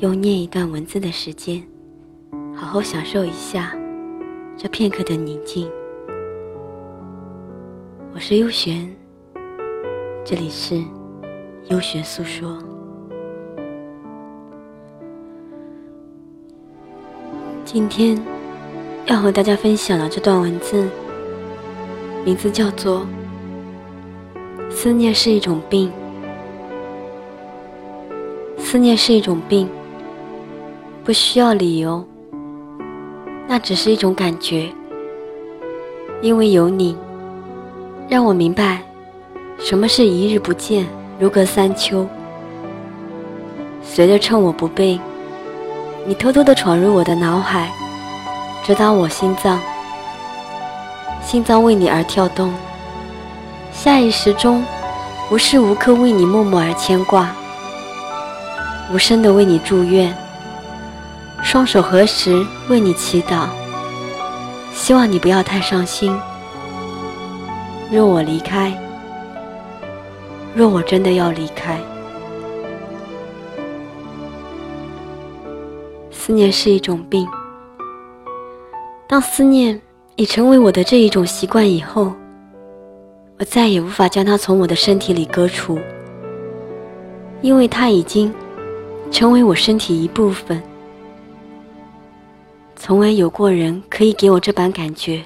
用念一段文字的时间，好好享受一下这片刻的宁静。我是优璇，这里是优璇诉说。今天要和大家分享的这段文字，名字叫做《思念是一种病》，思念是一种病。不需要理由，那只是一种感觉。因为有你，让我明白什么是一日不见如隔三秋。随着趁我不备，你偷偷的闯入我的脑海，直达我心脏，心脏为你而跳动，下意识中无时无刻为你默默而牵挂，无声的为你祝愿。双手合十，为你祈祷，希望你不要太伤心。若我离开，若我真的要离开，思念是一种病。当思念已成为我的这一种习惯以后，我再也无法将它从我的身体里割除，因为它已经成为我身体一部分。从未有过人可以给我这般感觉。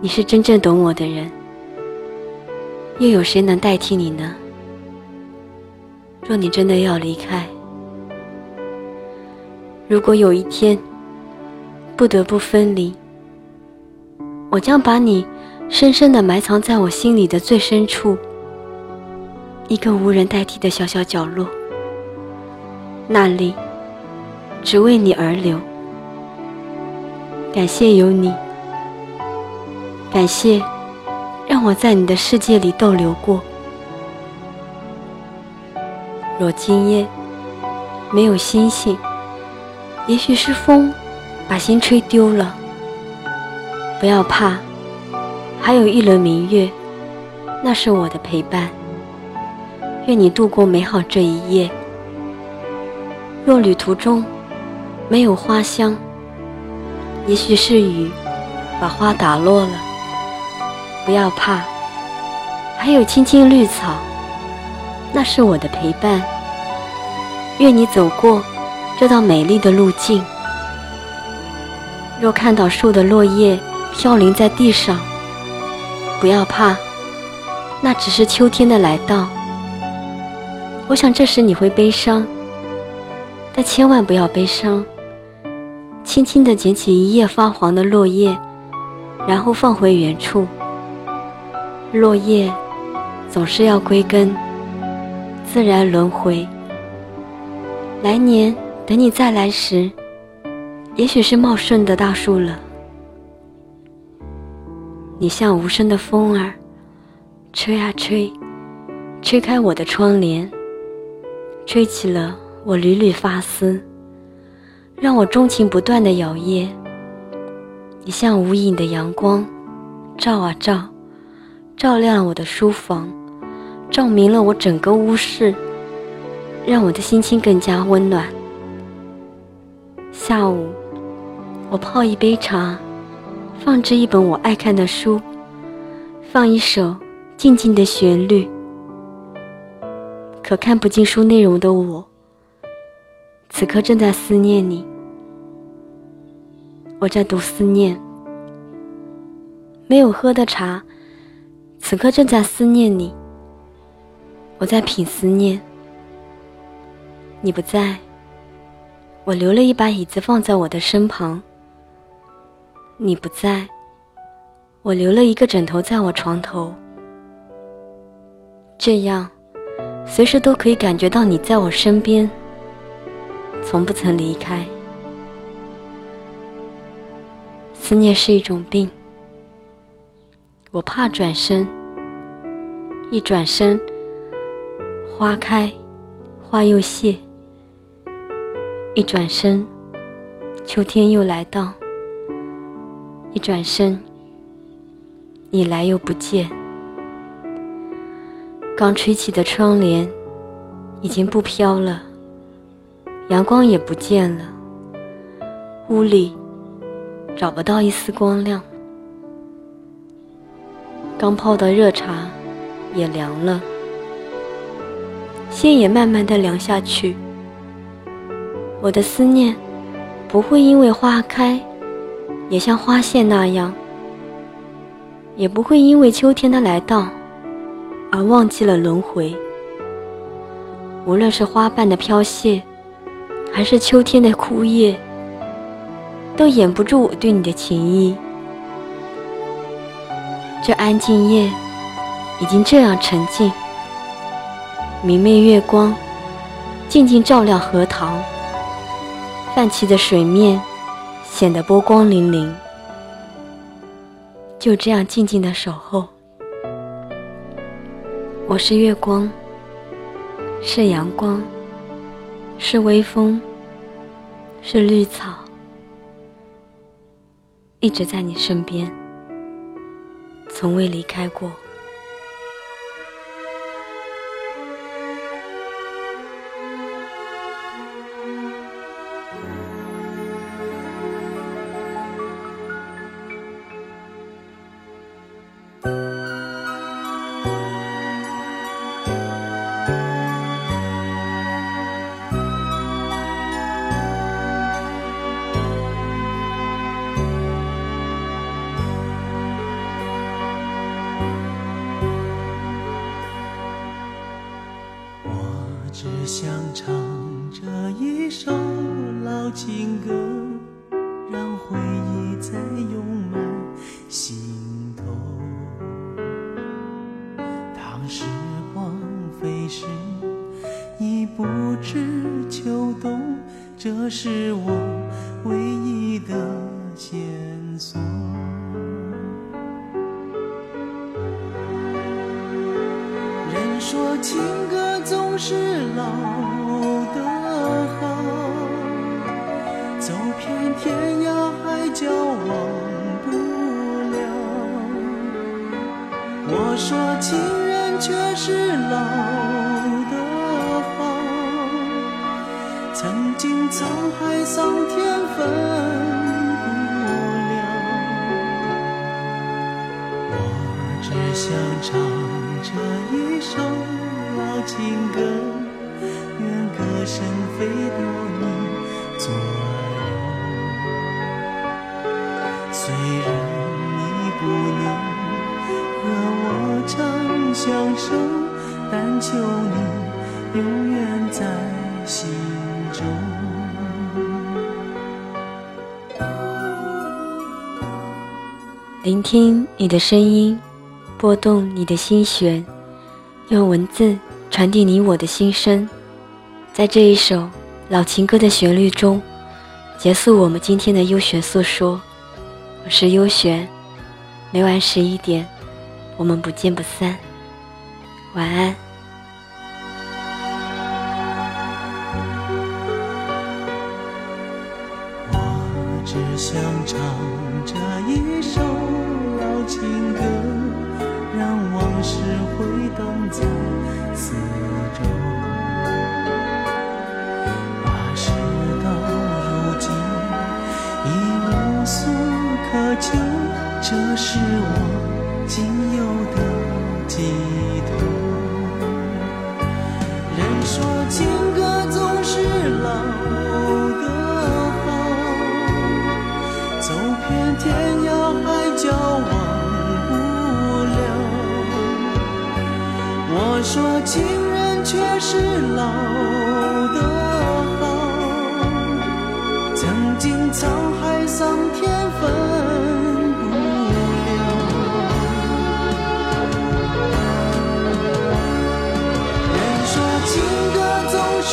你是真正懂我的人，又有谁能代替你呢？若你真的要离开，如果有一天不得不分离，我将把你深深的埋藏在我心里的最深处，一个无人代替的小小角落，那里只为你而留。感谢有你，感谢让我在你的世界里逗留过。若今夜没有星星，也许是风把心吹丢了。不要怕，还有一轮明月，那是我的陪伴。愿你度过美好这一夜。若旅途中没有花香，也许是雨把花打落了，不要怕，还有青青绿草，那是我的陪伴。愿你走过这道美丽的路径。若看到树的落叶飘零在地上，不要怕，那只是秋天的来到。我想这时你会悲伤，但千万不要悲伤。轻轻地捡起一叶发黄的落叶，然后放回原处。落叶总是要归根，自然轮回。来年等你再来时，也许是茂盛的大树了。你像无声的风儿，吹啊吹，吹开我的窗帘，吹起了我缕缕发丝。让我钟情不断的摇曳。你像无影的阳光，照啊照，照亮了我的书房，照明了我整个屋室，让我的心情更加温暖。下午，我泡一杯茶，放置一本我爱看的书，放一首静静的旋律。可看不进书内容的我。此刻正在思念你，我在读思念。没有喝的茶，此刻正在思念你，我在品思念。你不在，我留了一把椅子放在我的身旁。你不在，我留了一个枕头在我床头，这样，随时都可以感觉到你在我身边。从不曾离开。思念是一种病，我怕转身，一转身，花开，花又谢；一转身，秋天又来到；一转身，你来又不见。刚吹起的窗帘已经不飘了，阳光也不见了，屋里。找不到一丝光亮，刚泡的热茶也凉了，心也慢慢的凉下去。我的思念不会因为花开，也像花谢那样，也不会因为秋天的来到而忘记了轮回。无论是花瓣的飘谢，还是秋天的枯叶。都掩不住我对你的情意。这安静夜已经这样沉静，明媚月光静静照亮荷塘，泛起的水面显得波光粼粼。就这样静静的守候，我是月光，是阳光，是微风，是绿草。一直在你身边，从未离开过。只想唱这一首老情歌，让回忆再涌满心头。当时光飞逝，已不知秋冬，这是我唯一的线索。人说情歌总是老的好，走遍天涯海角忘不了。我说情人却是老的好，曾经沧海桑田分不了。我只想唱。这一首情歌，愿歌声飞到你左右。虽然你不能和我长相守，但求你永远在心中。聆听你的声音。拨动你的心弦，用文字传递你我的心声，在这一首老情歌的旋律中，结束我们今天的优璇诉说。我是优璇，每晚十一点，我们不见不散。晚安。我只想唱这一首老情歌。是回荡在四周，把事到如今已无所可求，这是我仅有的寄托。人说情歌总是老的好，走遍天我说情人却是老的好，曾经沧海桑田分不了。人说情歌总是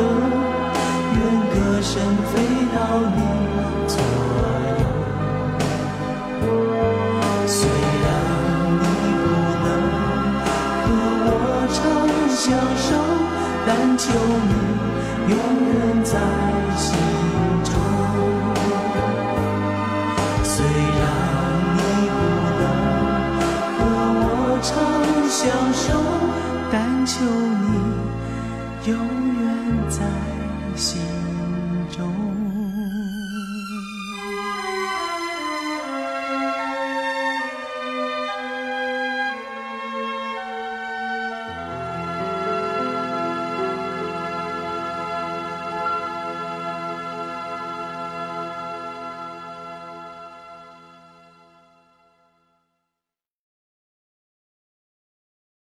歌，愿歌声飞到你左右。虽然你不能和我长相守，但求你永远在心中。虽然你不能和我长相守，但求你永在心。